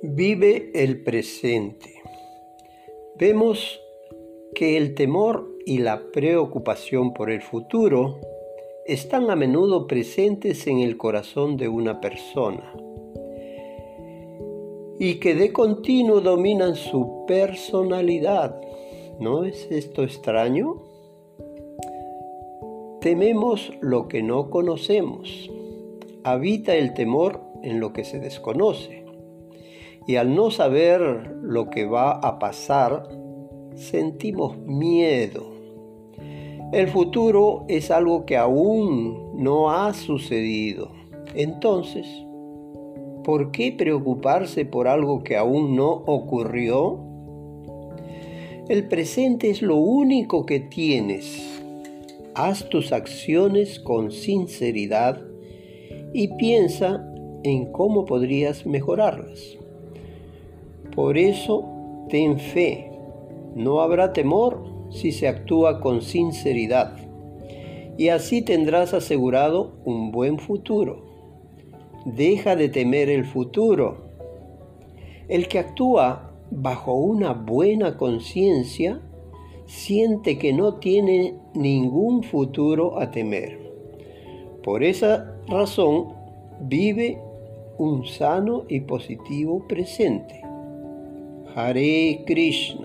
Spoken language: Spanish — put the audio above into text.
Vive el presente. Vemos que el temor y la preocupación por el futuro están a menudo presentes en el corazón de una persona y que de continuo dominan su personalidad. ¿No es esto extraño? Tememos lo que no conocemos. Habita el temor en lo que se desconoce. Y al no saber lo que va a pasar, sentimos miedo. El futuro es algo que aún no ha sucedido. Entonces, ¿por qué preocuparse por algo que aún no ocurrió? El presente es lo único que tienes. Haz tus acciones con sinceridad y piensa en cómo podrías mejorarlas. Por eso, ten fe. No habrá temor si se actúa con sinceridad. Y así tendrás asegurado un buen futuro. Deja de temer el futuro. El que actúa bajo una buena conciencia siente que no tiene ningún futuro a temer. Por esa razón vive un sano y positivo presente. Hare कृष्ण।